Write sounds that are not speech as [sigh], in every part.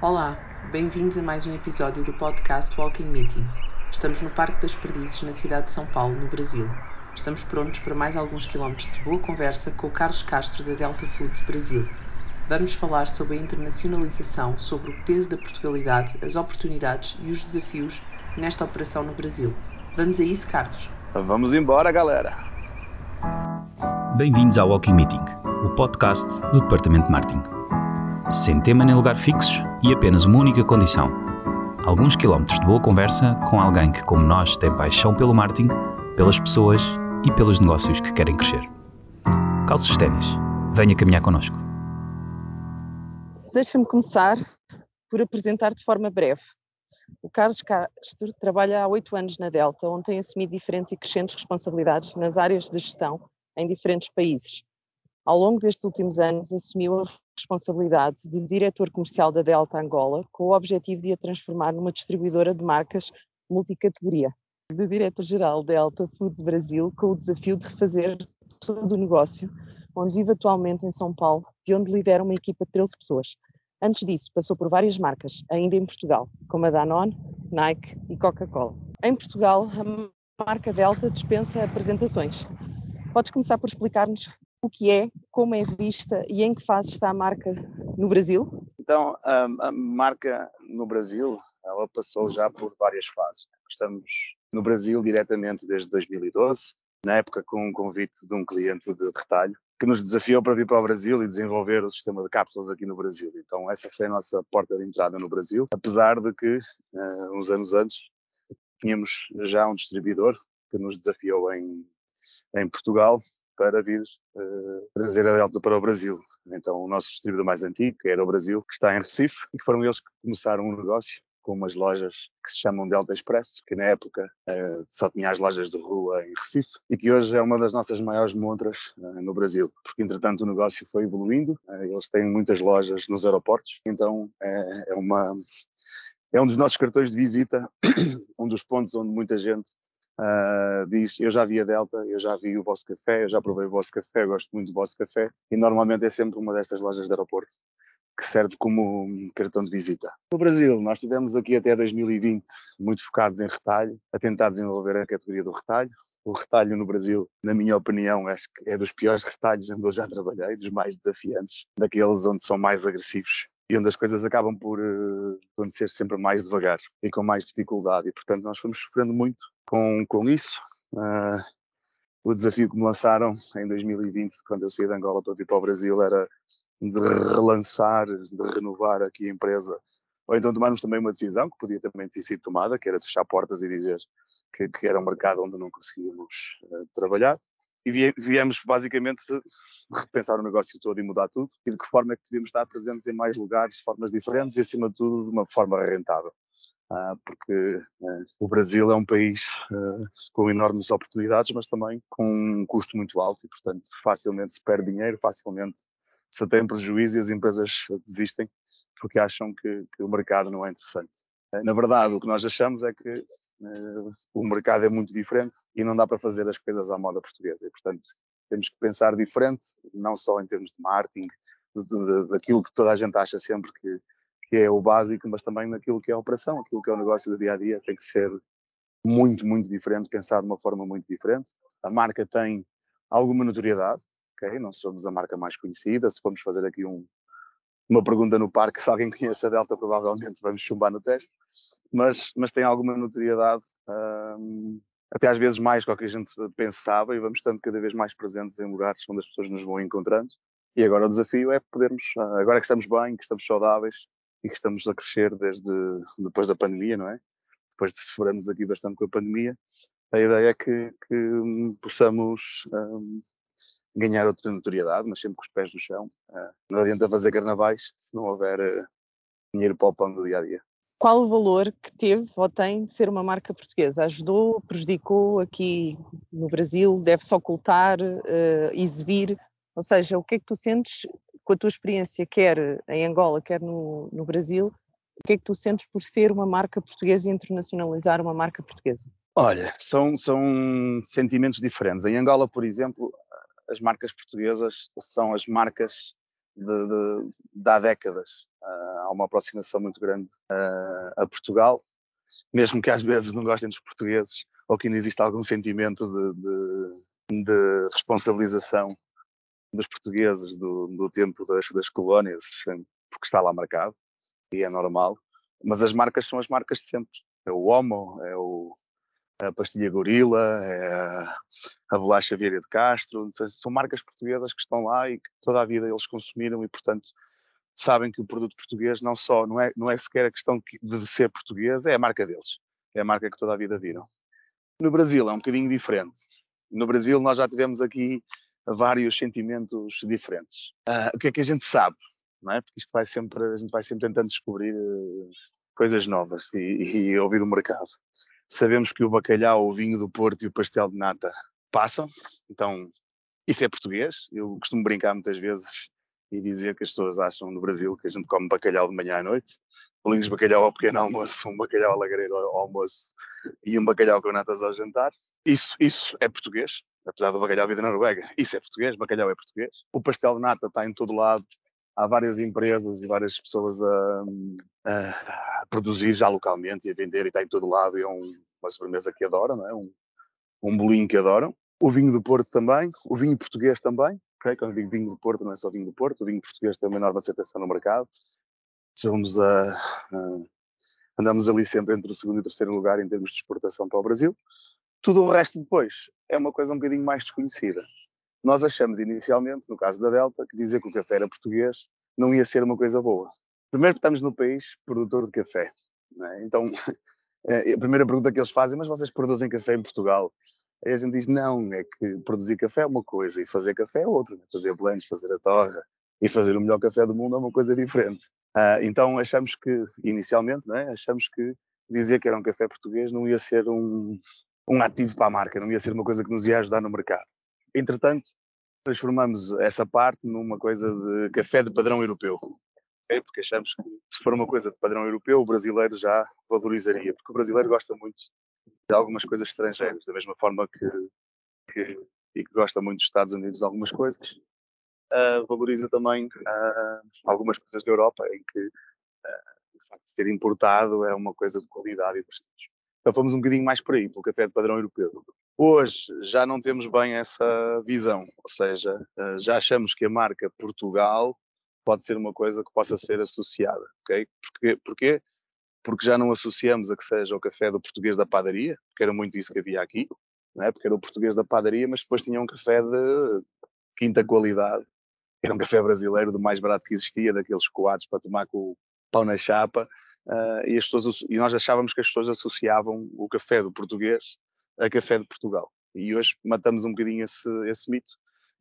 Olá, bem-vindos a mais um episódio do podcast Walking Meeting. Estamos no Parque das Perdizes, na cidade de São Paulo, no Brasil. Estamos prontos para mais alguns quilómetros de boa conversa com o Carlos Castro da Delta Foods Brasil. Vamos falar sobre a internacionalização, sobre o peso da Portugalidade, as oportunidades e os desafios nesta operação no Brasil. Vamos a isso, Carlos? Vamos embora, galera! Bem-vindos ao Walking Meeting, o podcast do Departamento de Marketing sem tema nem lugar fixos e apenas uma única condição: alguns quilómetros de boa conversa com alguém que, como nós, tem paixão pelo marketing, pelas pessoas e pelos negócios que querem crescer. Calços ténis, venha caminhar connosco. Deixa-me começar por apresentar de forma breve. O Carlos Castro trabalha há oito anos na Delta, onde tem assumido diferentes e crescentes responsabilidades nas áreas de gestão em diferentes países. Ao longo destes últimos anos, assumiu a responsabilidade de diretor comercial da Delta Angola, com o objetivo de a transformar numa distribuidora de marcas multicategoria. De diretor-geral da Delta Foods Brasil, com o desafio de refazer todo o negócio, onde vive atualmente em São Paulo, de onde lidera uma equipa de 13 pessoas. Antes disso, passou por várias marcas, ainda em Portugal, como a Danone, Nike e Coca-Cola. Em Portugal, a marca Delta dispensa apresentações. Podes começar por explicar-nos o que é, como é vista e em que fase está a marca no Brasil? Então, a, marca no Brasil, ela passou já por várias fases. Estamos no Brasil diretamente desde 2012, na época com um convite de um cliente de retalho, que nos desafiou para vir para o Brasil e desenvolver o sistema de cápsulas aqui no Brasil. Então, essa foi a nossa porta de entrada no Brasil, apesar de que, uh, uns anos antes, tínhamos já um distribuidor que nos desafiou em, em Portugal para vir uh, trazer a Delta para o Brasil. Então, o nosso distribuidor mais antigo, que era o Brasil, que está em Recife, e foram eles que começaram um negócio com umas lojas que se chamam Delta Express, que na época uh, só tinha as lojas de rua em Recife e que hoje é uma das nossas maiores montras uh, no Brasil, porque entretanto o negócio foi evoluindo, uh, eles têm muitas lojas nos aeroportos, então é, é, uma é um dos nossos cartões de visita, [coughs] um dos pontos onde muita gente Uh, diz, eu já vi a Delta, eu já vi o vosso café, eu já provei o vosso café, gosto muito do vosso café, e normalmente é sempre uma destas lojas de aeroporto que serve como um cartão de visita. No Brasil, nós tivemos aqui até 2020 muito focados em retalho, a tentar desenvolver a categoria do retalho. O retalho no Brasil, na minha opinião, acho que é dos piores retalhos onde eu já trabalhei, dos mais desafiantes, daqueles onde são mais agressivos e onde as coisas acabam por uh, acontecer sempre mais devagar e com mais dificuldade. E, portanto, nós fomos sofrendo muito com, com isso. Uh, o desafio que me lançaram em 2020, quando eu saí de Angola para vir para o Brasil, era de relançar, de renovar aqui a empresa. Ou então tomarmos também uma decisão que podia também ter sido tomada, que era fechar portas e dizer que, que era um mercado onde não conseguíamos uh, trabalhar e viemos basicamente repensar o negócio todo e mudar tudo e de que forma é que podíamos estar presentes em mais lugares de formas diferentes e acima de tudo de uma forma rentável. Uh, porque uh, o Brasil é um país uh, com enormes oportunidades, mas também com um custo muito alto e, portanto, facilmente se perde dinheiro, facilmente se tem prejuízo e as empresas desistem porque acham que, que o mercado não é interessante. Na verdade, o que nós achamos é que o mercado é muito diferente e não dá para fazer as coisas à moda portuguesa. E, portanto, temos que pensar diferente, não só em termos de marketing, de, de, daquilo que toda a gente acha sempre que, que é o básico, mas também naquilo que é a operação, aquilo que é o negócio do dia a dia, tem que ser muito, muito diferente, pensar de uma forma muito diferente. A marca tem alguma notoriedade, ok? Não somos a marca mais conhecida. Se formos fazer aqui um, uma pergunta no parque, [laughs] se alguém conhece a Delta, provavelmente vamos chumbar no teste, mas, mas tem alguma notoriedade, um, até às vezes mais do que a gente pensava, e vamos estando cada vez mais presentes em lugares onde as pessoas nos vão encontrando. E agora o desafio é podermos, ah, agora que estamos bem, que estamos saudáveis e que estamos a crescer desde depois da pandemia, não é? Depois de sofrermos aqui bastante com a pandemia, a ideia é que, que hum, possamos um, ganhar outra notoriedade, mas sempre com os pés no chão. Uh, não adianta fazer carnavais se não houver uh, dinheiro para o pão do dia a dia. Qual o valor que teve ou tem de ser uma marca portuguesa? Ajudou, prejudicou aqui no Brasil? Deve-se ocultar, uh, exibir? Ou seja, o que é que tu sentes com a tua experiência, quer em Angola, quer no, no Brasil, o que é que tu sentes por ser uma marca portuguesa e internacionalizar uma marca portuguesa? Olha, são, são sentimentos diferentes. Em Angola, por exemplo, as marcas portuguesas são as marcas de, de, de há décadas. Uh, há uma aproximação muito grande uh, a Portugal, mesmo que às vezes não gostem dos portugueses ou que ainda exista algum sentimento de, de, responsabilização dos portugueses do, do tempo das, das colónias, porque está lá marcado e é normal. Mas as marcas são as marcas de sempre. É o Homo, é o, a pastilha Gorila, é a, a bolacha Vieira de Castro. São marcas portuguesas que estão lá e que toda a vida eles consumiram e, portanto, sabem que o produto português não só não é, não é sequer a questão de ser português, é a marca deles. É a marca que toda a vida viram. No Brasil é um bocadinho diferente. No Brasil nós já tivemos aqui vários sentimentos diferentes. Uh, o que é que a gente sabe? Não é? Porque isto vai sempre, a gente vai sempre tentando descobrir uh, coisas novas e, e ouvir o mercado. Sabemos que o bacalhau, o vinho do Porto e o pastel de nata passam, então isso é português. Eu costumo brincar muitas vezes e dizer que as pessoas acham no Brasil que a gente come bacalhau de manhã à noite, bolinhos de bacalhau ao pequeno almoço, um bacalhau alagareiro ao almoço e um bacalhau com natas ao jantar. Isso, isso é português, apesar do bacalhau vir da Noruega. Isso é português, bacalhau é português. O pastel de nata está em todo lado. Há várias empresas e várias pessoas a, a, produzir já localmente e a vender e está em todo lado. E é um, uma sobremesa que adoram, não é? Um, um bolinho que adoram. O vinho do Porto também, o vinho português também. Okay? Quando digo vinho do Porto, não é só vinho do Porto, o vinho português tem uma enorme aceitação no mercado. Somos a, a, andamos ali sempre entre o segundo e o terceiro lugar em termos de exportação para o Brasil. Tudo o resto depois é uma coisa um bocadinho mais desconhecida. Nós achamos inicialmente, no caso da Delta, que dizer que o café era português não ia ser uma coisa boa. Primeiro estamos no país produtor de café. É? Então, é, [laughs] a primeira pergunta que eles fazem, mas vocês produzem café em Portugal? Aí a gente diz, não, é que produzir café é uma coisa e fazer café é outra. Né? Fazer blends, fazer a torra e fazer o melhor café do mundo é uma coisa diferente. Uh, então achamos que, inicialmente, né, achamos que dizer que era um café português não ia ser um, um ativo para a marca, não ia ser uma coisa que nos ia ajudar no mercado. Entretanto, transformamos essa parte numa coisa de café de padrão europeu. Porque achamos que se for uma coisa de padrão europeu, o brasileiro já valorizaria, porque o brasileiro gosta muito de algumas coisas estrangeiras, da mesma forma que, que, e que gosta muito dos Estados Unidos de algumas coisas, uh, valoriza também uh, algumas coisas da Europa, em que uh, o facto de ser importado é uma coisa de qualidade e de prestígio. Então fomos um bocadinho mais por aí, pelo café de padrão europeu. Hoje já não temos bem essa visão, ou seja, já achamos que a marca Portugal pode ser uma coisa que possa ser associada, ok? Porquê? Porquê? porque já não associamos a que seja o café do português da padaria, porque era muito isso que havia aqui, não é? porque era o português da padaria, mas depois tinha um café de quinta qualidade, era um café brasileiro do mais barato que existia, daqueles coados para tomar com o pão na chapa, uh, e, as pessoas, e nós achávamos que as pessoas associavam o café do português a café de Portugal. E hoje matamos um bocadinho esse, esse mito.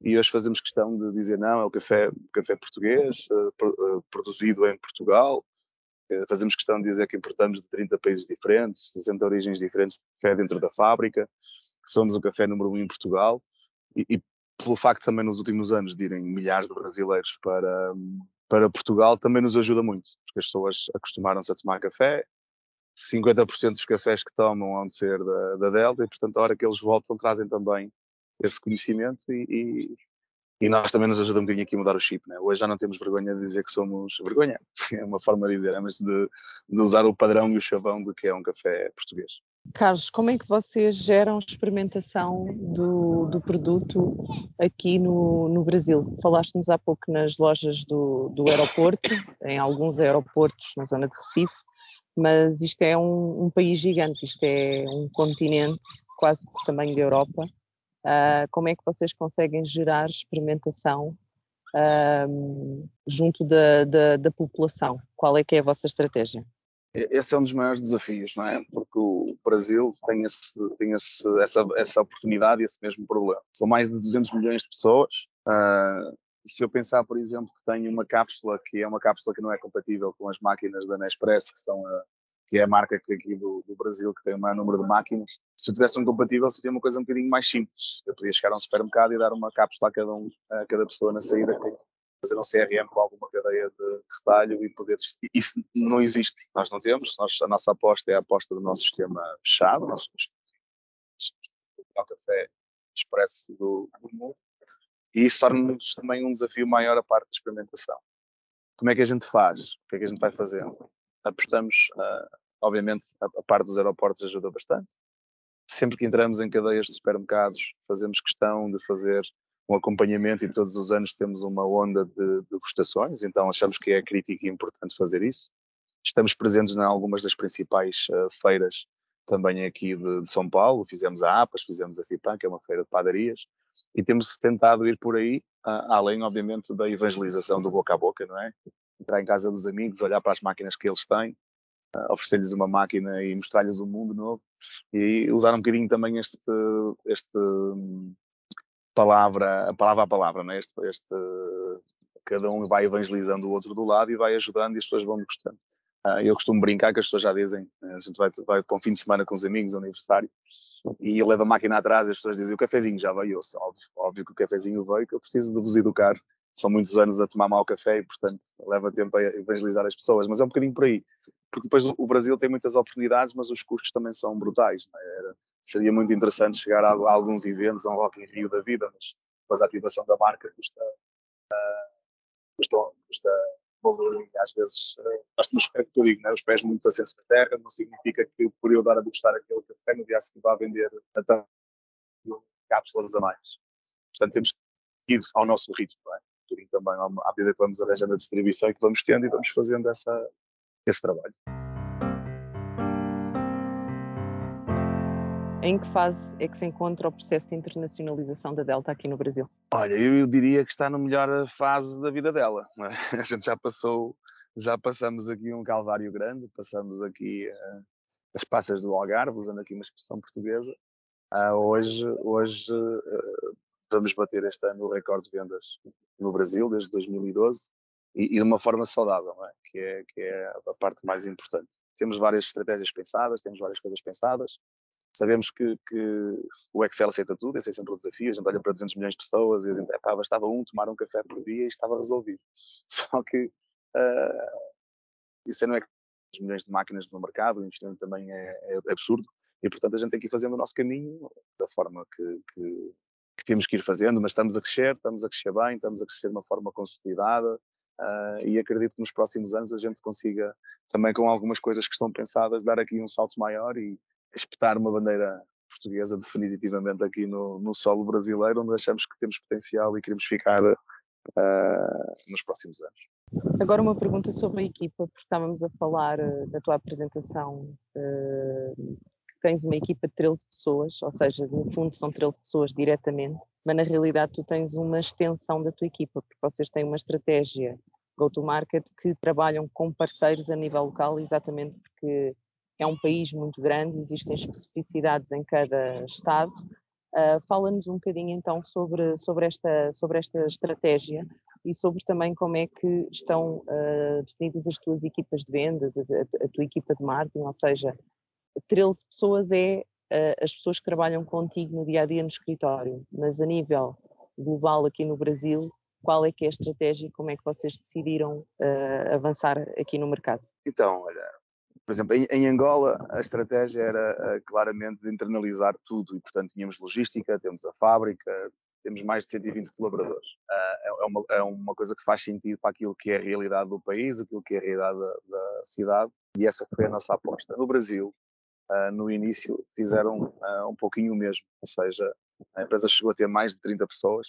E hoje fazemos questão de dizer não, é o café, café português, uh, produzido em Portugal, fazemos questão de dizer que importamos de 30 países diferentes, 60 origens diferentes de café dentro da fábrica, que somos o café número um em Portugal. E, e pelo facto também nos últimos anos de irem milhares de brasileiros para, para Portugal também nos ajuda muito, porque as pessoas acostumaram-se a tomar café, 50% dos cafés que tomam vão ser da, da, Delta e portanto a hora que eles voltam trazem também esse conhecimento e, e, e nós também nos ajuda um bocadinho aqui a mudar o chip, né? Hoje já não temos vergonha de dizer que somos. Vergonha, [laughs] é uma forma de dizer, é, mas de, de, usar o padrão e o chavão de que é um café português. Carlos, como é que vocês geram experimentação do, do produto aqui no, no Brasil? Falaste-nos há pouco nas lojas do, do aeroporto, em alguns aeroportos na zona de Recife, mas isto é um, um país gigante, isto é um continente quase do tamanho da Europa Uh, como é que vocês conseguem gerar experimentação uh, junto da, da, da, população? Qual é que é a vossa estratégia? Esse é um dos maiores desafios, não é? Porque o Brasil tem, esse, tem esse, essa, essa oportunidade e esse mesmo problema. São mais de 200 milhões de pessoas. Uh, se eu pensar, por exemplo, que tenho uma cápsula que é uma cápsula que não é compatível com as máquinas da Nespresso que estão a, que é a marca aqui do, do, Brasil que tem o maior número de máquinas. Se eu tivesse um compatível, seria uma coisa um bocadinho mais simples. Eu podia chegar a um supermercado e dar uma cápsula a cada, um, a cada pessoa na saída, fazer um CRM com alguma cadeia de retalho e poder. Isso não existe, nós não temos. Nós, a nossa aposta é a aposta do nosso sistema fechado, o nosso café expresso do, do mundo. E isso torna-nos também um desafio maior a parte da experimentação. Como é que a gente faz? O que é que a gente vai fazendo? Apostamos, uh, obviamente, a, parte dos aeroportos ajuda bastante. Sempre que entramos em cadeias de supermercados, fazemos questão de fazer um acompanhamento e todos os anos temos uma onda de degustações, então achamos que é crítico e importante fazer isso. Estamos presentes em algumas das principais uh, feiras também aqui de, de, São Paulo, fizemos a APAS, fizemos a FIPAN, que é uma feira de padarias, e temos tentado ir por aí, uh, além, obviamente, da evangelização do boca a boca, não é? Entrar em casa dos amigos, olhar para as máquinas que eles têm, uh, oferecer-lhes uma máquina e mostrar-lhes um mundo novo, e usar um bocadinho também este, este palavra, palavra a palavra, não é? Este, este, cada um vai evangelizando o outro do lado e vai ajudando e as pessoas vão gostando. Uh, eu costumo brincar que as pessoas já dizem, eh, a gente vai, vai para um fim de semana com os amigos, um aniversário, e eu levo a máquina atrás e as pessoas dizem, o cafezinho já veio, óbvio, óbvio que o cafezinho veio, que eu preciso de vos educar, são muitos anos a tomar mau café e, portanto, leva tempo a evangelizar as pessoas, mas é um bocadinho por aí, porque depois o Brasil tem muitas oportunidades, mas os custos também são brutais, é? Era, seria muito interessante chegar a, a, alguns eventos, a um Rock in Rio da vida, mas depois a ativação da marca custa, uh, custa, custa valor às vezes uh, nós temos, é que eu digo, né, os pés muito assentos na terra, não significa que por eu dar a degustar aquele café no dia seguinte vá vender até cápsulas a mais. Portanto, temos que ir ao nosso ritmo, não é? também à medida que vamos arranjando a distribuição e que vamos tendo e vamos fazendo essa, esse trabalho. Em que fase é que se encontra o processo de internacionalização da Delta aqui no Brasil? Olha, eu diria que está na melhor fase da vida dela. É? [laughs] A gente já passou, já passamos aqui um calvário grande, passamos aqui uh, as passas do Algarve, usando aqui uma expressão portuguesa. Uh, hoje, hoje uh, vamos bater este ano o recorde de vendas no Brasil, desde 2012, e, e de uma forma saudável, é? Que, é, que é a parte mais importante. Temos várias estratégias pensadas, temos várias coisas pensadas, Sabemos que, que, o Excel aceita tudo, esse é sempre o desafio. A gente olha para 200 milhões de pessoas e a gente, epá, bastava um tomar um café por dia e estava resolvido. [laughs] Só que uh, isso não é os milhões de máquinas no mercado, o investimento também é, é, absurdo e, portanto, a gente tem que ir fazendo o nosso caminho da forma que, que, que, temos que ir fazendo, mas estamos a crescer, estamos a crescer bem, estamos a crescer de uma forma consolidada uh, e acredito que nos próximos anos a gente consiga, também com algumas coisas que estão pensadas, dar aqui um salto maior e, espetar uma bandeira portuguesa definitivamente aqui no, no solo brasileiro, onde achamos que temos potencial e queremos ficar uh, nos próximos anos. Agora uma pergunta sobre a equipa, porque estávamos a falar uh, da tua apresentação, uh, tens uma equipa de 13 pessoas, ou seja, no fundo são 13 pessoas diretamente, mas na realidade tu tens uma extensão da tua equipa, porque vocês têm uma estratégia go-to-market que trabalham com parceiros a nível local, exatamente porque é um país muito grande, existem especificidades em cada estado. Uh, Fala-nos um bocadinho então sobre, sobre, esta, sobre esta estratégia e sobre também como é que estão uh, definidas as tuas equipas de vendas, a, a, tua equipa de marketing, ou seja, 13 pessoas é uh, as pessoas que trabalham contigo no dia a dia no escritório, mas a nível global aqui no Brasil, qual é que é a estratégia e como é que vocês decidiram avançar aqui no mercado? Então, olha, por exemplo, em, em, Angola a estratégia era uh, claramente de internalizar tudo e, portanto, tínhamos logística, temos a fábrica, temos mais de 120 colaboradores. Uh, é, uma, é, uma, coisa que faz sentido para aquilo que é a realidade do país, aquilo que é a realidade da, da cidade e essa foi a nossa aposta. No Brasil, uh, no início, fizeram um pouquinho o mesmo, ou seja, a empresa chegou a ter mais de 30 pessoas,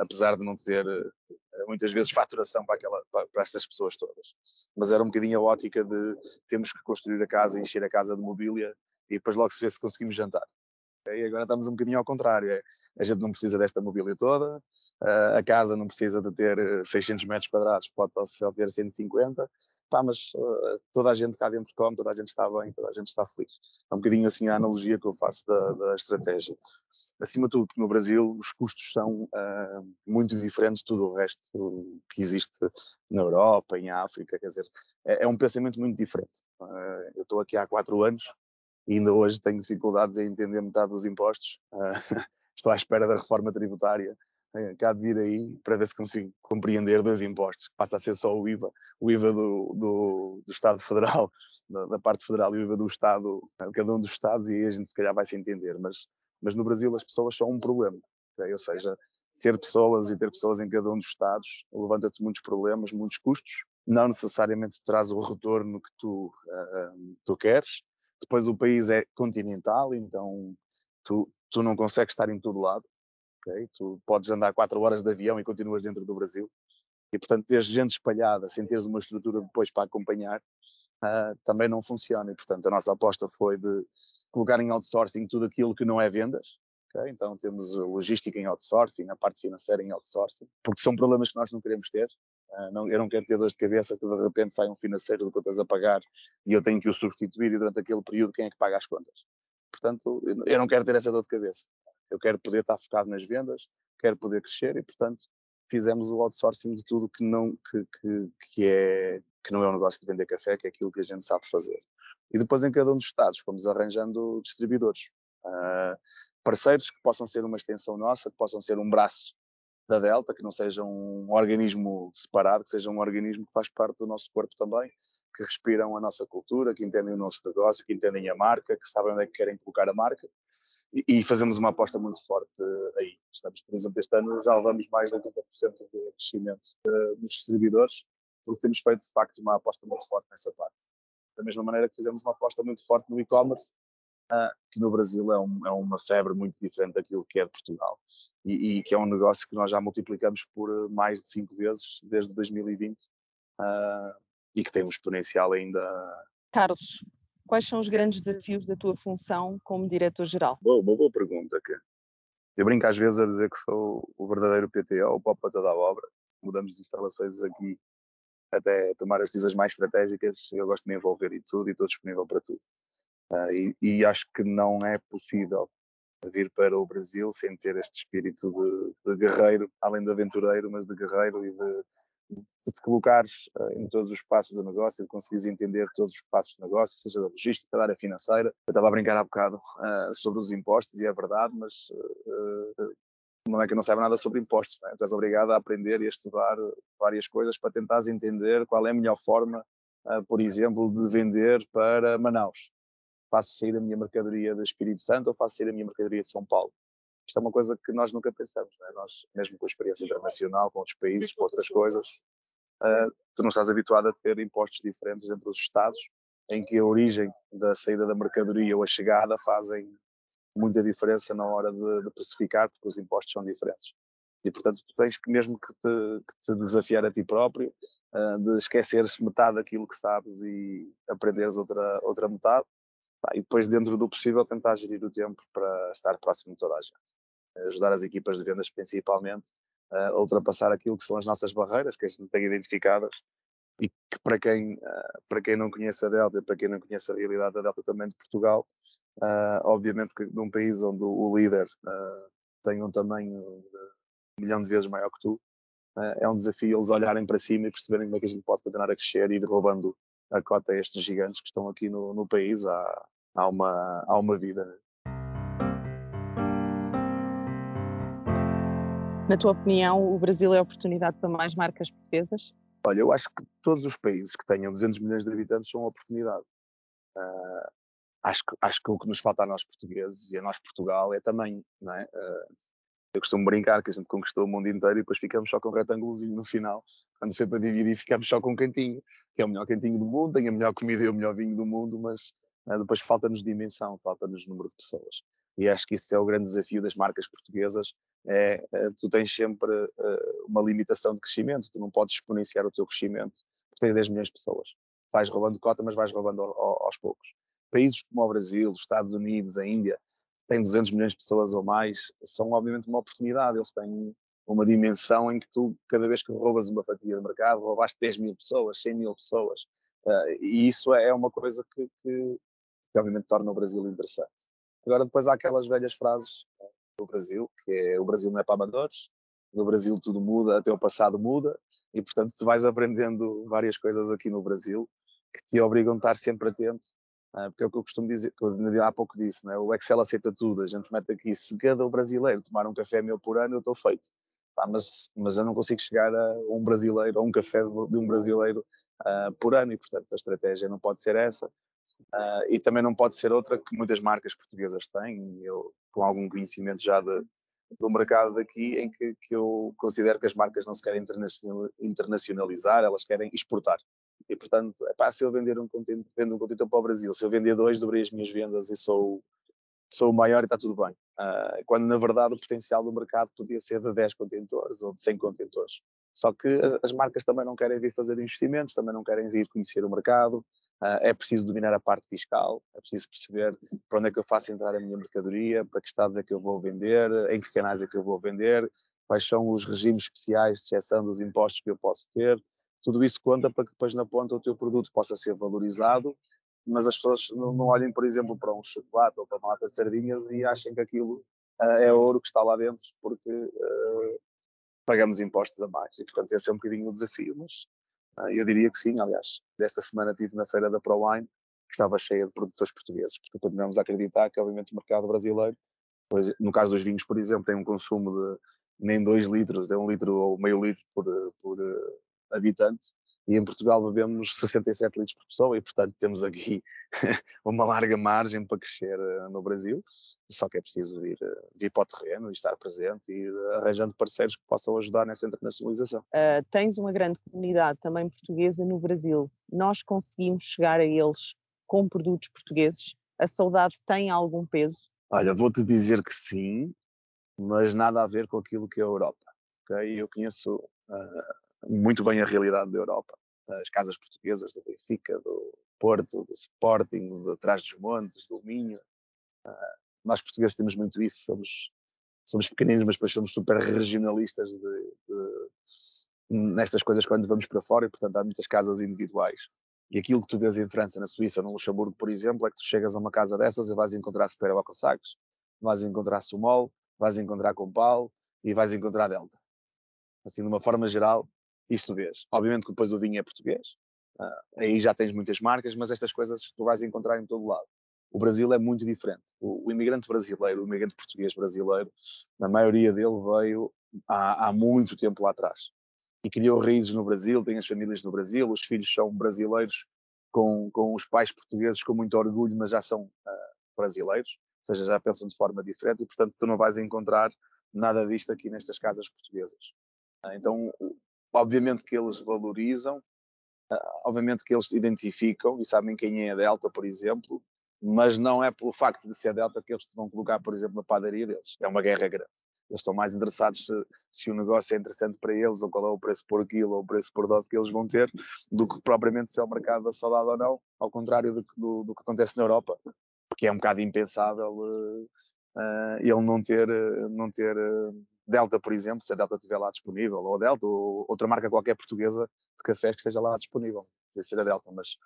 apesar de não ter muitas vezes faturação para, aquela, para, para estas pessoas todas. Mas era um bocadinho a ótica de temos que construir a casa, encher a casa de mobília e depois logo se vê se conseguimos jantar. E agora estamos um bocadinho ao contrário. É, a gente não precisa desta mobília toda, a casa não precisa de ter 600 metros quadrados, pode só ter 150, pá, mas uh, toda a gente cá dentro come, toda a gente está bem, toda a gente está feliz. É um bocadinho assim a analogia que eu faço da, da estratégia. Acima de tudo, porque no Brasil os custos são uh, muito diferentes de tudo o resto que existe na Europa, em África, quer dizer, é, é um pensamento muito diferente. Uh, eu estou aqui há quatro anos e ainda hoje tenho dificuldades em entender metade dos impostos. [laughs] estou à espera da reforma tributária cá de vir aí para ver se consigo compreender dois impostos. Passa a ser só o IVA, o IVA do, do, do Estado Federal, da, da, parte federal e o IVA do Estado, de cada um dos Estados, e aí a gente se calhar vai se entender. Mas, mas no Brasil as pessoas são um problema. Ou seja, ter pessoas e ter pessoas em cada um dos estados levanta-te muitos problemas, muitos custos, não necessariamente traz o retorno que tu, uh, tu queres. Depois o país é continental, então tu, tu não consegues estar em todo lado. Okay? Tu podes andar quatro horas de avião e continuas dentro do Brasil. E, portanto, ter gente espalhada sem teres uma estrutura depois para acompanhar uh, também não funciona. E, portanto, a nossa aposta foi de colocar em outsourcing tudo aquilo que não é vendas. Okay? Então, temos logística em outsourcing, a parte financeira em outsourcing, porque são problemas que nós não queremos ter. Uh, não, eu não quero ter dores de cabeça que de repente sai um financeiro de contas a pagar e eu tenho que o substituir e durante aquele período quem é que paga as contas? Portanto, eu não quero ter essa dor de cabeça. Eu quero poder estar focado nas vendas, quero poder crescer e, portanto, fizemos o outsourcing de tudo que não, que, que, que, é, que não é um negócio de vender café, que é aquilo que a gente sabe fazer. E depois, em cada um dos estados, fomos arranjando distribuidores. Uh, parceiros que possam ser uma extensão nossa, que possam ser um braço da Delta, que não seja um organismo separado, que seja um organismo que faz parte do nosso corpo também, que respiram a nossa cultura, que entendem o nosso negócio, que entendem a marca, que sabem onde é que querem colocar a marca. E, fazemos uma aposta muito forte aí. Estamos, por exemplo, este ano já levamos mais de 80% de crescimento nos distribuidores, porque temos feito, de facto, uma aposta muito forte nessa parte. Da mesma maneira que fizemos uma aposta muito forte no e-commerce, uh, que no Brasil é, um, é, uma febre muito diferente daquilo que é de Portugal. E, e, que é um negócio que nós já multiplicamos por mais de cinco vezes desde 2020. Uh, e que tem um exponencial ainda. Carlos, quais são os grandes desafios da tua função como diretor-geral? Boa, boa, boa pergunta. Eu brinco às vezes a dizer que sou o verdadeiro PTO, o Papa toda a obra. Mudamos de instalações aqui até tomar as decisões mais estratégicas. Eu gosto de me envolver em tudo e estou disponível para tudo. Uh, e, e, acho que não é possível vir para o Brasil sem ter este espírito de, de guerreiro, além de aventureiro, mas de guerreiro e de, de te colocares uh, em todos os passos do negócio, de conseguires entender todos os passos do negócio, seja da logística, da área financeira. Eu estava a brincar há bocado uh, sobre os impostos, e é verdade, mas uh, não é que eu não saiba nada sobre impostos. Né? Tu és obrigado a aprender e a estudar várias coisas para tentares entender qual é a melhor forma, por exemplo, de vender para Manaus. Faço sair a minha mercadoria de Espírito Santo ou faço sair a minha mercadoria de São Paulo? Isto é uma coisa que nós nunca pensamos, é? nós, mesmo com a experiência internacional, com outros países, com outras coisas, uh, tu não estás habituado a ter impostos diferentes entre os Estados, em que a origem da saída da mercadoria ou a chegada fazem muita diferença na hora de, de precificar, porque os impostos são diferentes. E, portanto, tu tens que mesmo que te, que te desafiar a ti próprio, uh, de esqueceres metade daquilo que sabes e aprenderes outra, outra metade, e depois, dentro do possível, tentar gerir o tempo para estar próximo de toda a gente ajudar as equipas de vendas principalmente a ultrapassar aquilo que são as nossas barreiras, que a gente tem identificadas e que para quem, para quem não conhece a Delta para quem não conhece a realidade da Delta também de Portugal, obviamente que num país onde o líder tem um tamanho um milhão de vezes maior que tu, é um desafio eles olharem para cima e perceberem como é que a gente pode continuar a crescer e ir roubando a cota a estes gigantes que estão aqui no, no país há, há, uma, há uma vida. Na tua opinião, o Brasil é oportunidade para mais marcas portuguesas? Olha, eu acho que todos os países que tenham 200 milhões de habitantes são uma oportunidade. Uh, acho, que, acho que o que nos falta a nós portugueses e a nós Portugal é também, não é? Uh, eu costumo brincar que a gente conquistou o mundo inteiro e depois ficamos só com um retângulozinho no final. Quando foi para dividir, ficamos só com um cantinho, que é o melhor cantinho do mundo, tem a melhor comida e o melhor vinho do mundo, mas uh, depois falta-nos dimensão, falta-nos número de pessoas. E acho que isso é o grande desafio das marcas portuguesas, é, é, tu tens sempre uh, uma limitação de crescimento, tu não podes exponenciar o teu crescimento, tens 10 milhões de pessoas. Vais roubando cota, mas vais roubando ao, ao, aos poucos. Países como o Brasil, os Estados Unidos, a Índia, têm 200 milhões de pessoas ou mais, são obviamente uma oportunidade, eles têm uma dimensão em que tu, cada vez que roubas uma fatia de mercado, roubaste 10 mil pessoas, 100 mil pessoas, uh, e isso é uma coisa que, que, que obviamente torna o Brasil interessante. Agora depois há aquelas velhas frases do Brasil, que é o Brasil não é para amadores, no Brasil tudo muda, até o passado muda, e portanto tu vais aprendendo várias coisas aqui no Brasil que te obrigam a estar sempre atento, uh, porque é o que eu costumo dizer, que eu há pouco disse, né? o Excel aceita tudo, a gente mete aqui, se cada brasileiro tomar um café meu por ano, eu estou feito. mas, mas eu não consigo chegar a um brasileiro, a um café de um brasileiro uh, por ano, e portanto a estratégia não pode ser essa. Uh, e também não pode ser outra que muitas marcas portuguesas têm, eu com algum conhecimento já de, do mercado daqui em que, que eu considero que as marcas não se querem internacionalizar, elas querem exportar. E, portanto, epá, se eu vender um contentor, vendo um contentor para o Brasil, se eu vender dois, dobrei as minhas vendas e sou, sou o maior e está tudo bem. Uh, quando, na verdade, o potencial do mercado podia ser de 10 contentores ou de 100 contentores. Só que as, as marcas também não querem vir fazer investimentos, também não querem vir conhecer o mercado, é preciso dominar a parte fiscal, é preciso perceber para onde é que eu faço entrar a minha mercadoria, para que estados é que eu vou vender, em que canais é que eu vou vender, quais são os regimes especiais de exceção dos impostos que eu posso ter, tudo isso conta para que depois na ponta o teu produto possa ser valorizado, mas as pessoas não, não olhem, por exemplo, para um chocolate ou para uma lata de sardinhas e achem que aquilo uh, é ouro que está lá dentro porque uh, pagamos impostos a mais. E, portanto, esse é um bocadinho o desafio, mas eu diria que sim. Aliás, desta semana estive na feira da ProLine, que estava cheia de produtores portugueses, porque continuamos a acreditar que, obviamente, o mercado brasileiro, no caso dos vinhos, por exemplo, tem um consumo de nem 2 litros, é um litro ou meio litro por, por habitante e em Portugal bebemos 67 litros por pessoa e, portanto, temos aqui [laughs] uma larga margem para crescer eh, no Brasil, só que é preciso vir, eh, vir para o terreno e estar presente e ir arranjando parceiros que possam ajudar nessa internacionalização. Uh, tens uma grande comunidade também portuguesa no Brasil. Nós conseguimos chegar a eles com produtos portugueses? A saudade tem algum peso? Olha, vou-te dizer que sim, mas nada a ver com aquilo que é a Europa. Okay? Eu conheço uh, muito bem a realidade da Europa. As casas portuguesas do Benfica, do Porto, do Sporting, de Trás dos Montes, do Minho. Uh, nós portugueses temos muito isso, somos, somos pequeninos, mas depois somos super regionalistas de, de, nestas coisas quando vamos para fora e, portanto, há muitas casas individuais. E aquilo que tu vês em França, na Suíça, no Luxemburgo, por exemplo, é que tu chegas a uma casa dessas e vais encontrar Supera Sacos, vais encontrar Sumol, vais encontrar Compal e vais encontrar Delta. Assim, de uma forma geral, isto vês. Obviamente que depois o vinho é português, uh, aí já tens muitas marcas, mas estas coisas tu vais encontrar em todo lado. O Brasil é muito diferente. O, o imigrante brasileiro, o imigrante português brasileiro, a maioria dele veio há, há muito tempo lá atrás e criou raízes no Brasil, tem as famílias no Brasil, os filhos são brasileiros com, com os pais portugueses com muito orgulho, mas já são uh, brasileiros, ou seja, já pensam de forma diferente e, portanto, tu não vais encontrar nada disto aqui nestas casas portuguesas. Uh, então, Obviamente que eles valorizam, ah, obviamente que eles identificam e sabem quem é a Delta, por exemplo, mas não é pelo facto de ser Delta que eles vão colocar, por exemplo, na padaria deles. É uma guerra grande. Eles estão mais interessados se, se o negócio é interessante para eles, ou qual é o preço por quilo, ou o preço por dose que eles vão ter, do que propriamente se é o mercado da saudade ou não, ao contrário do, do, do que acontece na Europa, porque é um bocado impensável uh, uh, ele não ter, uh, não ter Delta, por exemplo, se a Delta estiver lá disponível, ou a Delta, ou outra marca qualquer portuguesa de cafés que esteja lá disponível, deve ser a Delta, mas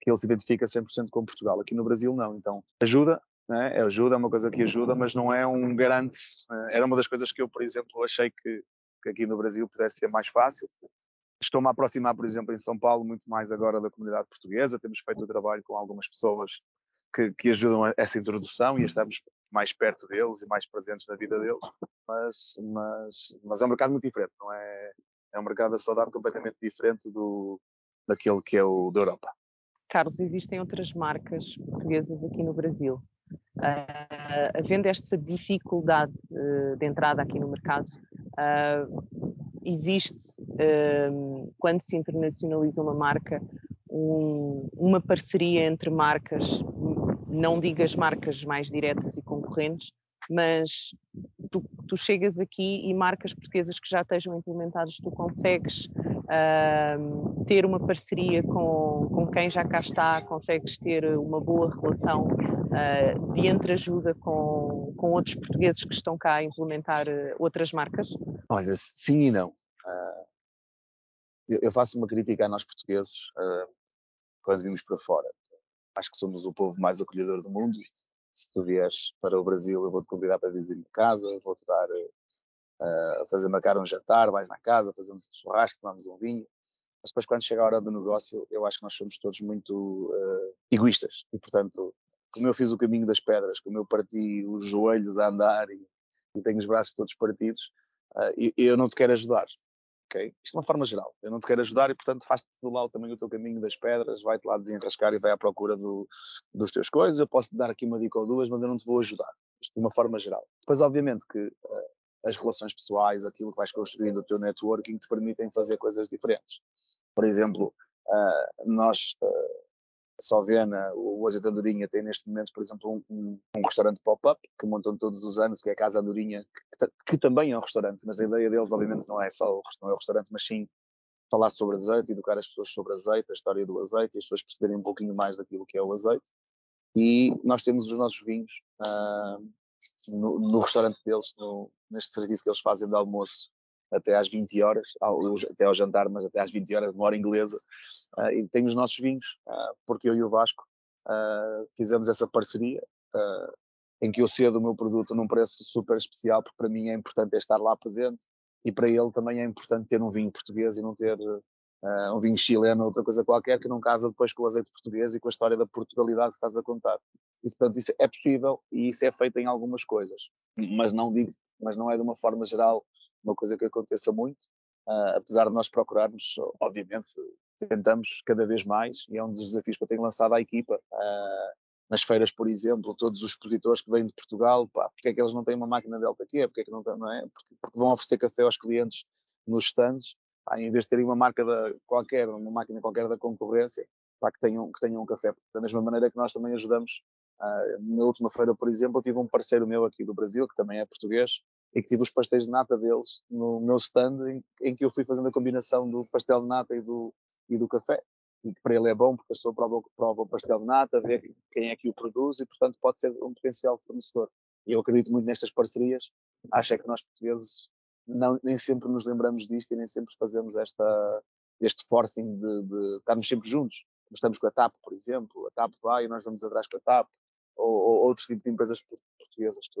que ele se identifica 100% com Portugal. Aqui no Brasil, não. Então, ajuda, né? ajuda, é uma coisa que ajuda, mas não é um garante. Né? Era uma das coisas que eu, por exemplo, achei que, que aqui no Brasil pudesse ser mais fácil. Estou-me a aproximar, por exemplo, em São Paulo, muito mais agora da comunidade portuguesa. Temos feito o trabalho com algumas pessoas que, que ajudam a essa introdução e estamos mais perto deles e mais presentes na vida deles, mas, mas, mas é um mercado muito diferente, não é? É um mercado a saudade completamente diferente do, daquele que é o da Europa. Carlos, existem outras marcas portuguesas aqui no Brasil. Uh, havendo esta dificuldade uh, de entrada aqui no mercado, uh, existe, quando se internacionaliza uma marca, um, uma parceria entre marcas não digas marcas mais diretas e concorrentes, mas tu, tu, chegas aqui e marcas portuguesas que já estejam implementadas, tu consegues uh, ter uma parceria com, com quem já cá está, consegues ter uma boa relação uh, de entreajuda com, com outros portugueses que estão cá a implementar uh, outras marcas? Olha, sim e não. Ah, eu, eu, faço uma crítica a nós portugueses ah, quando vimos para fora acho que somos o povo mais acolhedor do mundo. Se tu vieres para o Brasil, eu vou-te convidar para visitar a casa, vou-te dar uh, a fazer marcar um jantar, vais na casa, fazemos um churrasco, tomamos um vinho. Mas depois, quando chega a hora do negócio, eu acho que nós somos todos muito uh, egoístas. E, portanto, como eu fiz o caminho das pedras, como eu parti os joelhos a andar e, e tenho os braços todos partidos, uh, eu não te quero ajudar Isto de uma forma geral. Eu não te quero ajudar e, portanto, faz-te do lado também o teu caminho das pedras, vai-te lá desenrascar e vai à procura do, dos teus coisas. Eu posso te dar aqui uma dica ou duas, mas eu não te vou ajudar. Isto de uma forma geral. Depois, obviamente, que uh, as relações pessoais, aquilo que vais construindo, o teu networking, te permitem fazer coisas diferentes. Por exemplo, uh, nós, uh, só Viena, o Azeite Andorinha tem neste momento, por exemplo, um, um restaurante pop-up que montam todos os anos, que é a Casa Andorinha, que, que, também é um restaurante, mas a ideia deles, obviamente, não é só não é o restaurante, mas sim falar sobre azeite, educar as pessoas sobre azeite, a história do azeite, e as pessoas perceberem um pouquinho mais daquilo que é o azeite. E nós temos os nossos vinhos uh, no, no, restaurante deles, no, neste serviço que eles fazem de almoço até às 20 horas, ao, até ao jantar, mas até às 20 horas de uma hora inglesa. Uh, e tem os nossos vinhos, uh, porque eu e o Vasco fizemos essa parceria em que eu cedo o meu produto num preço super especial, porque para mim é importante é estar lá presente e para ele também é importante ter um vinho português e não ter uh, um vinho chileno ou outra coisa qualquer que não casa depois com o azeite português e com a história da Portugalidade que estás a contar. E, portanto, isso é possível e isso é feito em algumas coisas, mas não digo, mas não é de uma forma geral uma coisa que aconteça muito, uh, apesar de nós procurarmos, obviamente, tentamos cada vez mais e é um dos desafios que eu tenho lançado à equipa. Uh, nas feiras, por exemplo, todos os expositores que vêm de Portugal, pá, porque é que eles não têm uma máquina Delta Q? Porque é que não, têm, não é? Porque, porque, vão oferecer café aos clientes nos stands, pá, em vez de terem uma marca da, qualquer, uma máquina qualquer da concorrência, pá, que, tenham, que tenham um café. Da mesma maneira que nós também ajudamos, uh, na última feira, por exemplo, eu tive um parceiro meu aqui do Brasil, que também é português, e que tive os pastéis de nata deles no meu stand, em, em que eu fui fazendo a combinação do pastel de nata e do, e do café e que para ele é bom porque a pessoa prova, prova o pastel de nata, vê quem é que o produz e, portanto, pode ser um potencial fornecedor. E eu acredito muito nestas parcerias. Acho é que nós, portugueses, não, nem sempre nos lembramos disto e nem sempre fazemos esta, este forcing de, de estarmos sempre juntos. Estamos com a TAP, por exemplo, a TAP vai e nós vamos atrás com a TAP, ou, ou outros tipos de empresas portuguesas que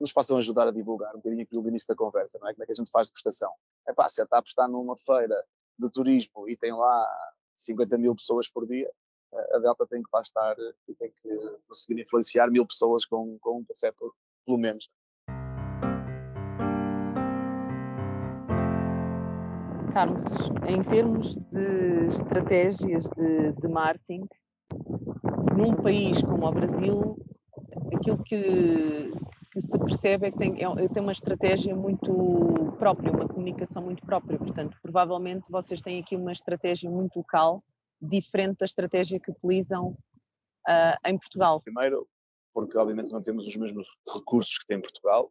nos possam ajudar a divulgar um bocadinho aquilo do início da conversa, não é? Como é que a gente faz degustação? É pá, se a TAP está numa feira de turismo e tem lá 50 mil pessoas por dia, a Delta tem que lá estar e tem que conseguir influenciar mil pessoas com, com um café, por, pelo menos. Carlos, em termos de estratégias de, de marketing, num país como o Brasil, aquilo que, que se percebe é que tem, é, tem uma estratégia muito própria, uma comunicação muito própria. Portanto, provavelmente vocês têm aqui uma estratégia muito local, diferente da estratégia que utilizam uh, em Portugal. Primeiro, porque obviamente não temos os mesmos recursos que tem Portugal,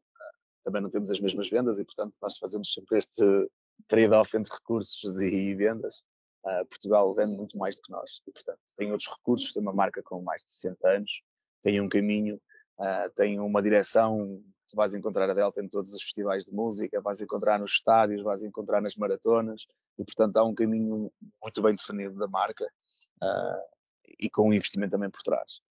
também não temos as mesmas vendas e, portanto, nós fazemos sempre este trade-off entre recursos e vendas. Uh, Portugal vende muito mais do que nós e, portanto, tem outros recursos, tem uma marca com mais de 60 anos, tem um caminho uh, tem uma direção, tu vais encontrar a Delta em todos os festivais de música, vais encontrar nos estádios, vais encontrar nas maratonas, e portanto há um caminho muito bem definido da marca uh, e com um investimento também por trás.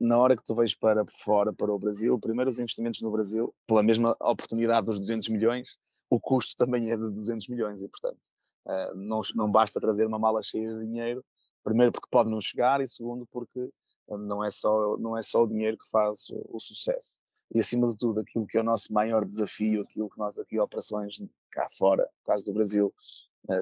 Na hora que tu vais para fora, para o Brasil, primeiro os investimentos no Brasil, pela mesma oportunidade dos 200 milhões, o custo também é de 200 milhões e, portanto, uh, não, não basta trazer uma mala cheia de dinheiro, primeiro porque pode não chegar e segundo porque não é só, não é só o dinheiro que faz o, sucesso. E acima de tudo, aquilo que é o nosso maior desafio, aquilo que nós aqui, operações cá fora, no caso do Brasil,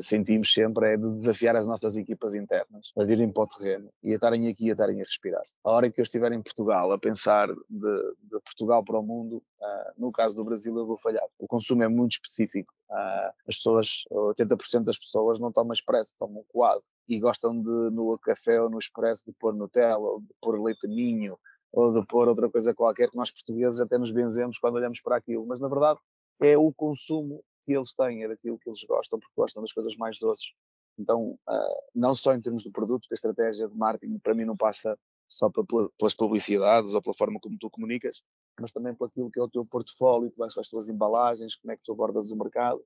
sentimos sempre é de desafiar as nossas equipas internas a virem para o terreno e a estarem aqui e a estarem a respirar. A hora que eu estiver em Portugal a pensar de, de Portugal para o mundo, uh, no caso do Brasil eu vou falhar. O consumo é muito específico. Uh, as pessoas, 80% das pessoas não tomam expresso, tomam coado e gostam de no café ou no expresso de pôr Nutella ou de pôr leite ninho ou de pôr outra coisa qualquer que nós portugueses até nos benzemos quando olhamos para aquilo. Mas na verdade é o consumo que eles têm, é daquilo que eles gostam, porque gostam das coisas mais doces. Então, uh, não só em termos de produto, porque a estratégia de marketing para mim não passa só pelas publicidades ou pela forma como tu comunicas, mas também pelo aquilo que é o teu portfólio, como é que são as tuas embalagens, como é que tu abordas o mercado.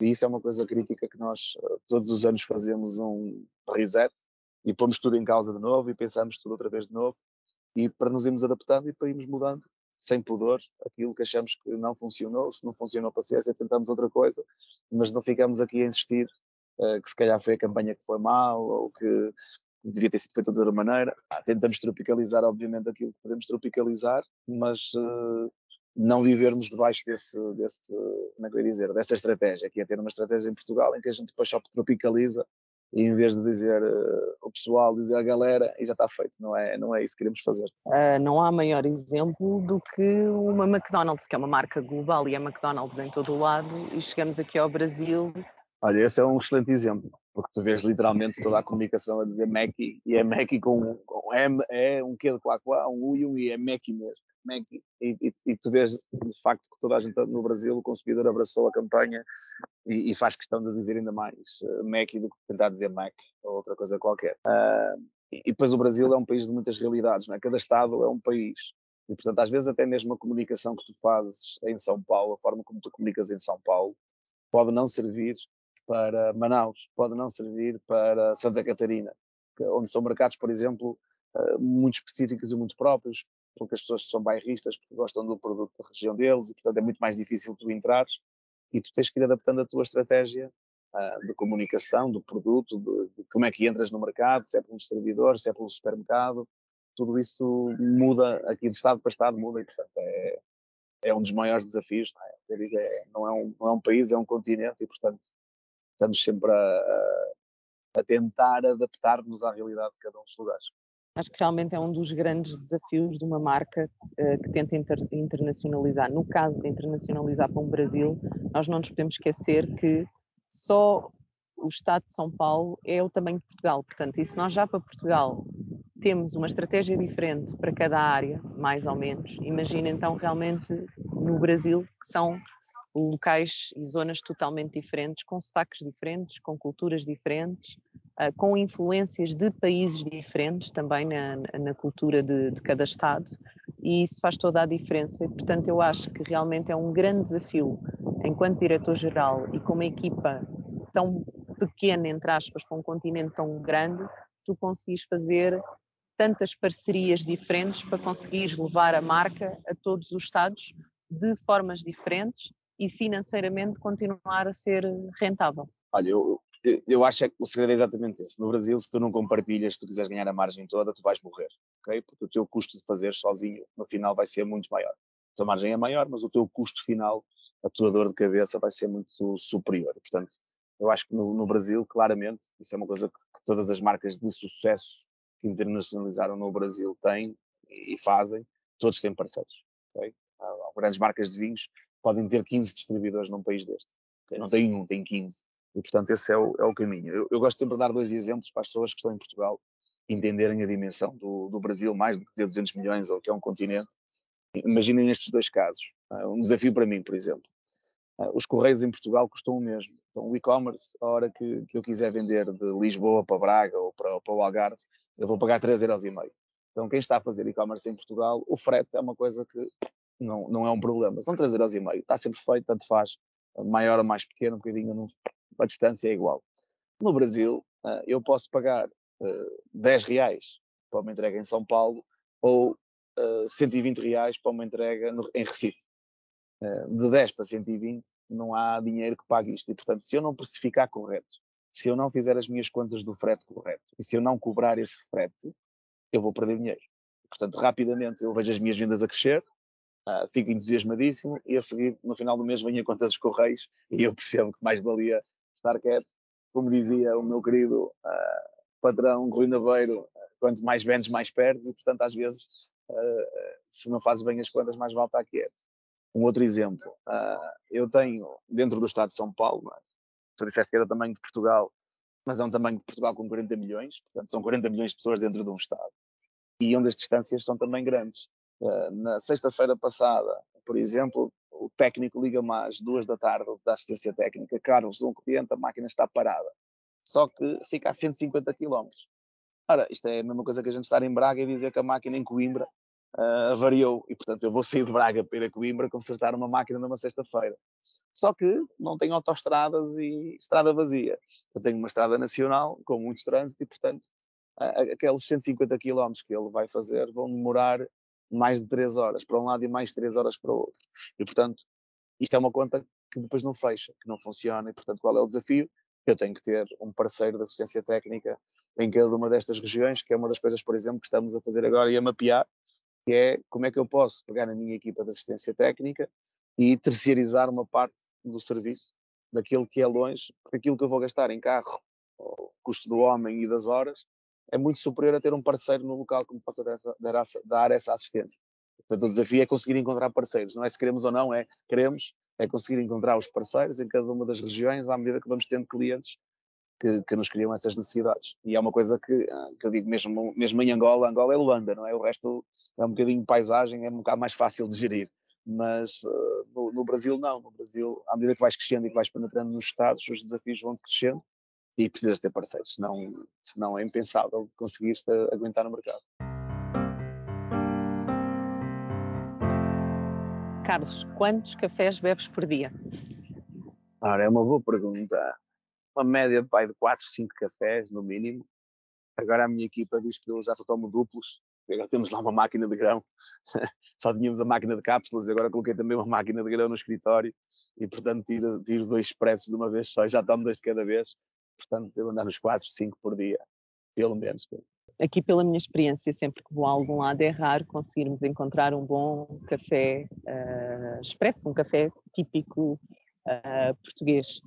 E isso é uma coisa crítica que nós uh, todos os anos fazemos um reset e pomos tudo em causa de novo e pensamos tudo outra vez de novo e para nos irmos adaptando e para irmos mudando sem pudor aquilo que achamos que não funcionou. Se não funcionou, paciência, tentamos outra coisa, mas não ficamos aqui a insistir uh, que se calhar foi a campanha que foi mal ou que devia ter sido feita de outra maneira. Ah, tentamos tropicalizar, obviamente, aquilo que podemos tropicalizar, mas uh, não vivermos debaixo desse, desse, como é que eu ia dizer, dessa estratégia, que é ter uma estratégia em Portugal em que a gente depois só tropicaliza e em vez de dizer uh, o pessoal, dizer a galera, e já está feito, não é, não é isso que queremos fazer. Uh, não há maior exemplo do que uma McDonald's, que é uma marca global e é McDonald's em todo o lado, e chegamos aqui ao Brasil. Olha, esse é um excelente exemplo, porque tu vês literalmente toda a [laughs] comunicação a dizer Mackie, e é Mackie com, com M, é um quê de quá quá, um U e um I, é Mackie mesmo. Mackie, e, e, e, tu vês de facto que toda a gente no Brasil, o consumidor abraçou a campanha e, e faz questão de dizer ainda mais uh, Mackie do que tentar dizer Mac ou outra coisa qualquer. Uh, e, e depois o Brasil é um país de muitas realidades, não é? Cada estado é um país. E, portanto, às vezes até mesmo a comunicação que tu fazes em São Paulo, a forma como tu comunicas em São Paulo, pode não servir para Manaus, pode não servir para Santa Catarina, onde são mercados, por exemplo, uh, muito específicos e muito próprios, porque as pessoas são bairristas, porque gostam do produto da região deles, e portanto é muito mais difícil tu entrares e tu tens que ir adaptando a tua estratégia uh, de comunicação, do produto, de, de, como é que entras no mercado, se é pelo distribuidor, se é pelo supermercado, tudo isso muda aqui de estado para estado, muda e portanto é, é um dos maiores desafios, não é? é não, é um, não é um país, é um continente e portanto estamos sempre a, a, tentar adaptar-nos à realidade de cada um dos lugares. Acho que realmente é um dos grandes desafios de uma marca uh, que tenta inter internacionalizar. No caso de internacionalizar para um Brasil, nós não nos podemos esquecer que só o Estado de São Paulo é o tamanho de Portugal. Portanto, e se nós já para Portugal temos uma estratégia diferente para cada área, mais ou menos, imagina então realmente no Brasil, que são locais e zonas totalmente diferentes, com sotaques diferentes, com culturas diferentes, uh, com influências de países diferentes também na, na cultura de, de, cada Estado, e isso faz toda a diferença. Portanto, eu acho que realmente é um grande desafio, enquanto diretor-geral e com uma equipa tão pequena, entre aspas, para um continente tão grande, tu conseguis fazer tantas parcerias diferentes para conseguires levar a marca a todos os Estados de formas diferentes e financeiramente continuar a ser rentável. Olha, eu, eu acho que o segredo é exatamente esse. No Brasil, se tu não compartilhas, se tu quiseres ganhar a margem toda, tu vais morrer, ok? Porque o teu custo de fazer sozinho, no final, vai ser muito maior. A tua margem é maior, mas o teu custo final, a tua dor de cabeça vai ser muito superior. Portanto, eu acho que no, no Brasil, claramente, isso é uma coisa que, que, todas as marcas de sucesso que internacionalizaram no Brasil têm e fazem, todos têm parceiros, ok? Há grandes marcas de vinhos podem ter 15 distribuidores num país deste. Não tem um, tem 15. E, portanto, esse é o, é o caminho. Eu, eu, gosto sempre de dar dois exemplos para as pessoas que estão em Portugal entenderem a dimensão do, do Brasil, mais do que dizer 200 milhões ou que é um continente. Imaginem estes dois casos. Uh, um desafio para mim, por exemplo. Uh, os correios em Portugal custam o mesmo. Então, o e-commerce, a hora que, que, eu quiser vender de Lisboa para Braga ou para, para o Algarve, eu vou pagar 3,5€. Então, quem está a fazer e-commerce em Portugal, o frete é uma coisa que não, não é um problema. São 3,5€. Está sempre feito, tanto faz. Maior ou mais pequeno, um bocadinho, não, a distância é igual. No Brasil, uh, eu posso pagar uh, 10 reais para uma entrega em São Paulo ou uh, 120 reais para uma entrega em Recife. De 10 para 120 não há dinheiro que pague isto. E, portanto, se eu não precificar correto, se eu não fizer as minhas contas do frete correto e se eu não cobrar esse frete, eu vou perder dinheiro. Portanto, rapidamente eu vejo as minhas vendas a crescer, uh, fico entusiasmadíssimo e a seguir, no final do mês, vem a conta dos correios e eu percebo que mais valia estar quieto. Como dizia o meu querido uh, patrão Rui Naveiro, quanto mais vendes, mais perdes, e portanto, às vezes, se não fazes bem as contas, mais vale estar quieto. Um outro exemplo, eu tenho dentro do estado de São Paulo, é? tu disseste que era o tamanho de Portugal, mas é um tamanho de Portugal com 40 milhões, portanto são 40 milhões de pessoas dentro de um estado. E onde as distâncias são também grandes. Uh, na sexta-feira passada, por exemplo, o técnico liga-me às duas da tarde da assistência técnica, Carlos, um cliente, a máquina está parada. Só que fica a 150 km. Ora, isto é a mesma coisa que a gente estar em Braga e dizer que a máquina em Coimbra uh, e, portanto, eu vou sair de Braga para ir a Coimbra consertar uma máquina numa sexta-feira. Só que não tenho autoestradas e estrada vazia. Eu tenho uma estrada nacional com muito trânsito e, portanto, aqueles 150 km que ele vai fazer vão demorar mais de 3 horas para um lado e mais 3 horas para o outro. E, portanto, isto é uma conta que depois não fecha, que não funciona. E, portanto, qual é o desafio? Eu tenho que ter um parceiro de assistência técnica em cada uma destas regiões, que é uma das coisas, por exemplo, que estamos a fazer agora e a mapear, que é como é que eu posso pegar na minha equipa de assistência técnica e terceirizar uma parte do serviço daquilo que é longe, porque aquilo que eu vou gastar em carro o custo do homem e das horas, é muito superior a ter um parceiro no local que me possa dar essa, dar, essa, assistência. Portanto, o desafio é conseguir encontrar parceiros. Não é se queremos ou não, é queremos, é conseguir encontrar os parceiros em cada uma das regiões à medida que vamos tendo clientes que, que nos criam essas necessidades. E é uma coisa que, ah, que eu digo mesmo, mesmo em Angola, Angola é Luanda, não é? O resto é um bocadinho paisagem, é um bocado mais fácil de gerir. Mas uh, no, no, Brasil, não. No Brasil, à medida que vais crescendo e que vais penetrando nos Estados, os desafios vão crescendo e precisas ter parceiros, senão, senão é impensável conseguir aguentar no mercado. Carlos, quantos cafés bebes por dia? Ora, é uma boa pergunta. Uma média de pai de 4, 5 cafés, no mínimo. Agora a minha equipa diz que eu já só tomo duplos. Agora temos lá uma máquina de grão. [laughs] só tínhamos a máquina de cápsulas e agora coloquei também uma máquina de grão no escritório. E, portanto, tiro, tiro dois expressos de uma vez só e já tomo dois de cada vez. Portanto, devo andar nos 4, 5 por dia. Pelo menos aqui pela minha experiência, sempre que vou a algum lado é raro conseguirmos encontrar um bom café uh, expresso, um café típico uh, português.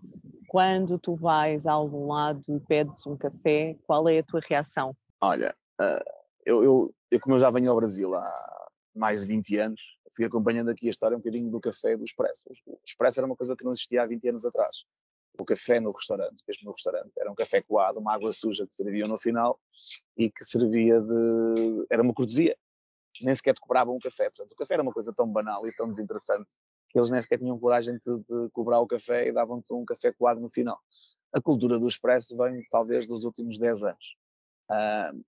Quando tu vais a algum lado e pedes um café, qual é a tua reação? Olha, uh, eu, eu, eu, como eu já venho ao Brasil há mais de 20 anos, fui acompanhando aqui a história um bocadinho do café e do expresso. O expresso era uma coisa que não existia há 20 anos atrás o café no restaurante, mesmo no restaurante. Era um café coado, uma água suja que serviam no final e que servia de. era uma cortesia. Nem sequer te cobravam um café. Portanto, o café era uma coisa tão banal e tão desinteressante que eles nem sequer tinham coragem de, de cobrar o café e davam-te um café coado no final. A cultura do expresso vem talvez dos últimos 10 anos. Uh,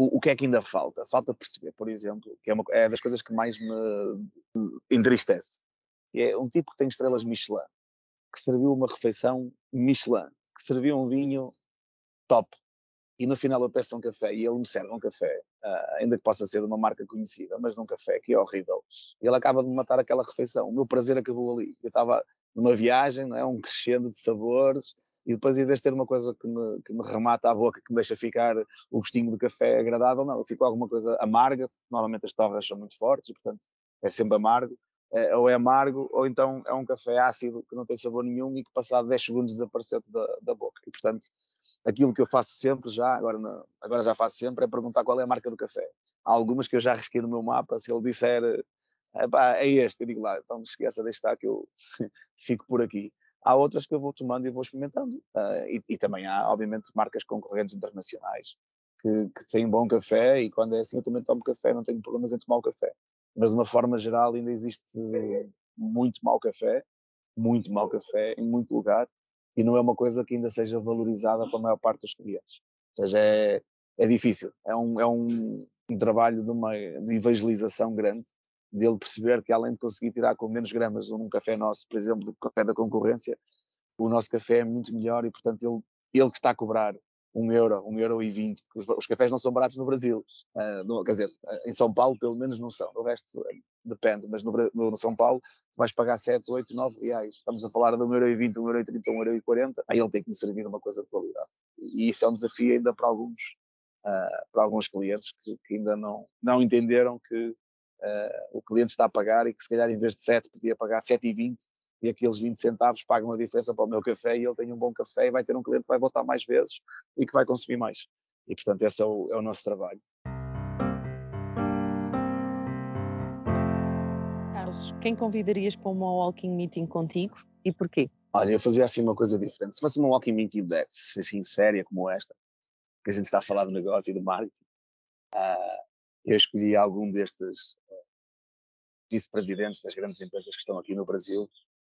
o, o, que é que ainda falta? Falta perceber, por exemplo, que é, uma, é das coisas que mais me entristece. É um tipo que tem estrelas Michelin que serviu uma refeição Michelin, que serviu um vinho top. E no final eu peço um café e ele me serve um café, uh, ainda que possa ser de uma marca conhecida, mas de um café que é horrível. E ele acaba de matar aquela refeição. O meu prazer acabou ali. Eu estava numa viagem, não é? um crescendo de sabores, e depois, em vez de ter uma coisa que me, que me remata a boca, que me deixa ficar o gostinho do café agradável, não, eu fico alguma coisa amarga. Normalmente as torres são muito fortes, e portanto é sempre amargo é, ou é amargo, ou então é um café ácido que não tem sabor nenhum e que passado 10 segundos desapareceu da, da boca. E portanto, aquilo que eu faço sempre já, agora, não, agora já faço sempre, é perguntar qual é a marca do café. Há algumas que eu já risquei no meu mapa, se ele disser é este, eu digo lá, então esqueça de estar que eu [laughs] fico por aqui. Há outras que eu vou tomando e vou experimentando. Uh, e, e, também há, obviamente, marcas concorrentes internacionais que, que têm bom café e quando é assim eu também tomo café, não tenho problemas em tomar o café mas de uma forma geral ainda existe muito mau café, muito mau café em muito lugar e não é uma coisa que ainda seja valorizada pela maior parte dos clientes. Ou seja, é, é difícil, é um, é um, um trabalho de uma de evangelização grande, dele perceber que além de conseguir tirar com menos gramas num café nosso, por exemplo, do café da concorrência, o nosso café é muito melhor e, portanto, ele, ele que está a cobrar um euro, um euro e vinte, porque os, os, cafés não são baratos no Brasil, uh, no, quer dizer, em São Paulo pelo menos não são, no resto eh, depende, mas no, no, no São Paulo vais pagar 7, 8, 9 reais, estamos a falar de um euro e vinte, um euro e trinta, um euro e quarenta, aí ele tem que me servir uma coisa de qualidade, e isso é um desafio ainda para alguns, uh, para alguns clientes que, que, ainda não, não entenderam que uh, o cliente está a pagar e que se calhar em vez de 7 podia pagar 7,20 e aqueles 20 centavos pagam a diferença para o meu café e ele tem um bom café e vai ter um cliente que vai voltar mais vezes e que vai consumir mais. E portanto esse é o, é o nosso trabalho. Carlos, quem convidarias para uma walking meeting contigo e porquê? Olha, eu fazia assim uma coisa diferente. Se fosse uma walking meeting dessa, assim séria como esta, que a gente está a falar de negócio e de marketing, uh, eu escolhi algum destes uh, vice-presidentes das grandes empresas que estão aqui no Brasil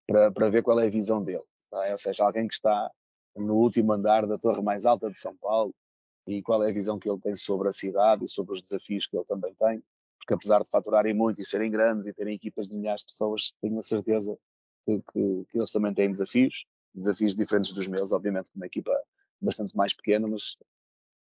para, ver qual é a visão dele. É? Ou seja, alguém que está no último andar da torre mais alta de São Paulo e qual é a visão que ele tem sobre a cidade e sobre os desafios que ele também tem, porque apesar de faturarem muito e serem grandes e terem equipas de milhares de pessoas, tenho a certeza que, que, que eles também têm desafios, desafios diferentes dos meus, obviamente, com uma equipa bastante mais pequena, mas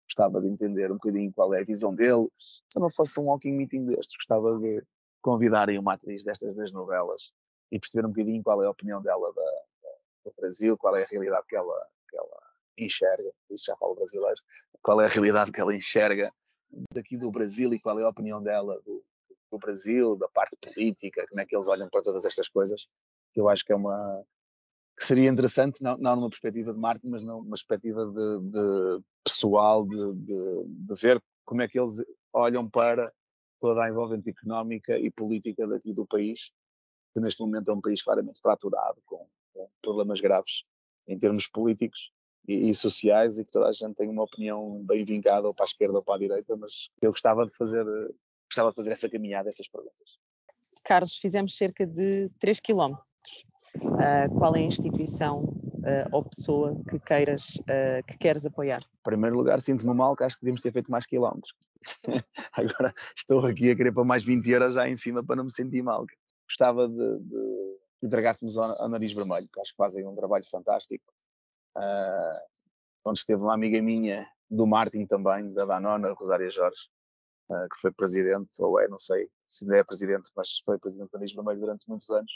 gostava de entender um bocadinho qual é a visão dele. Se não fosse um walking meeting destes, gostava de convidarem uma atriz destas das novelas e perceber um bocadinho qual é a opinião dela da, da, do Brasil, qual é a realidade que ela, que ela enxerga, isso já falo brasileiro, qual é a realidade que ela enxerga daqui do Brasil e qual é a opinião dela do, do Brasil, da parte política, como é que eles olham para todas estas coisas, eu acho que é uma que seria interessante, não, não numa perspectiva de marketing, mas numa perspectiva de, de pessoal, de, de, de, ver como é que eles olham para toda a envolvente económica e política daqui do país, que neste momento é um país claramente fraturado, com, com problemas graves em termos políticos e, e, sociais, e que toda a gente tem uma opinião bem vincada ou para a esquerda ou para a direita, mas eu gostava de fazer, gostava de fazer essa caminhada, essas perguntas. Carlos, fizemos cerca de 3 quilómetros Uh, qual é a instituição uh, ou pessoa que queiras, uh, que queres apoiar? Em primeiro lugar, sinto-me mal que acho que devíamos ter feito mais quilómetros. [laughs] Agora estou aqui a querer para mais 20 euros já em cima para não me sentir mal. Gostava de, de entregássemos ao, ao Nariz Vermelho, que acho que fazem um trabalho fantástico. onde esteve uma amiga minha do Martin também, da Danona, Rosária Jorge, que foi presidente, ou é, não sei se ainda é presidente, mas foi presidente do Nariz Vermelho durante muitos anos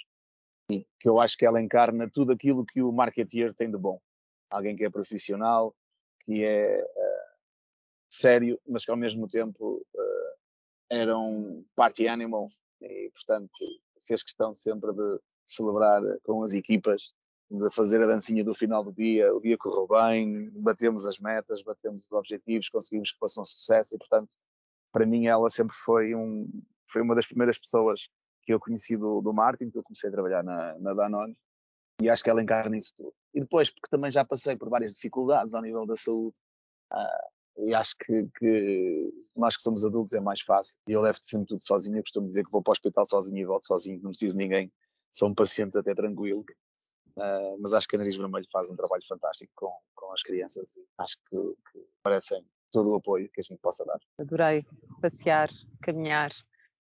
que eu acho que ela encarna tudo aquilo que o marketeer tem de bom. Alguém que é profissional, que é uh, sério, mas que ao mesmo tempo uh, era um party animal e, portanto, fez questão sempre de celebrar com as equipas, de fazer a dancinha do final do dia. O dia correu bem, batemos as metas, batemos os objetivos, conseguimos que fosse um sucesso e, portanto, para mim ela sempre foi, um, foi uma das primeiras pessoas que eu conheci do, do Martin, que eu comecei a trabalhar na, na Danone, e acho que ela encarna isso tudo. E depois, porque também já passei por várias dificuldades ao nível da saúde, uh, e acho que, que, nós que somos adultos é mais fácil. E eu levo sempre tudo sozinho, eu costumo dizer que vou para o hospital sozinho e volto sozinho, não preciso de ninguém, sou um paciente até tranquilo. Uh, mas acho que a Nariz Vermelho faz um trabalho fantástico com, com as crianças e acho que, que merecem todo o apoio que a gente possa dar. Adorei passear, caminhar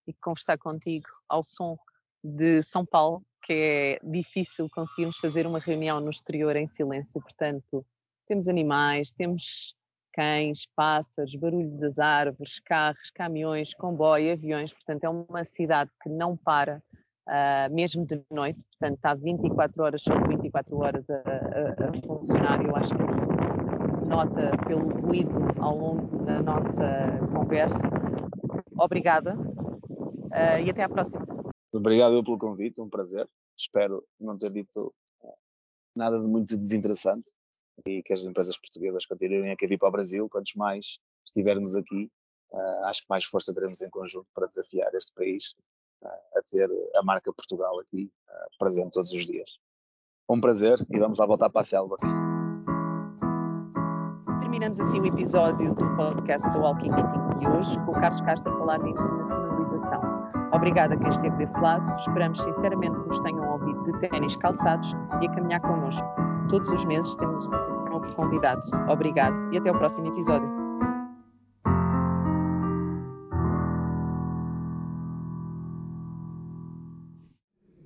e conversar contigo ao som de São Paulo, que é difícil conseguirmos fazer uma reunião no exterior em silêncio, portanto, temos animais, temos cães, pássaros, barulho das árvores, carros, caminhões, comboio, aviões, portanto, é uma cidade que não para, uh, mesmo de noite, portanto, está 24 horas sobre 24 horas a, a, a funcionar. Eu acho que isso se nota pelo ruído ao longo da nossa conversa. Obrigada uh, e até à próxima. Obrigado pelo convite, um prazer. Espero não ter dito eh, nada de muito desinteressante e que as empresas portuguesas continuem a querer ir para o Brasil. Quantos mais estivermos aqui, uh, acho que mais força teremos em conjunto para desafiar este país uh, a ter a marca Portugal aqui uh, presente todos os dias. Um prazer e vamos lá voltar para a selva. Terminamos assim o episódio do podcast do Walking Meeting de hoje, com o Carlos Castro a falar de internacionalização. Obrigada a quem esteve desse lado. Esperamos sinceramente que nos tenham ouvido de ténis calçados e a caminhar connosco. Todos os meses temos um novo convidado. Obrigado e até o próximo episódio.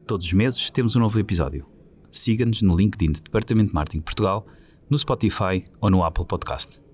Todos os meses temos um novo episódio. Siga-nos no LinkedIn do Departamento de Marketing Portugal, no Spotify ou no Apple Podcast.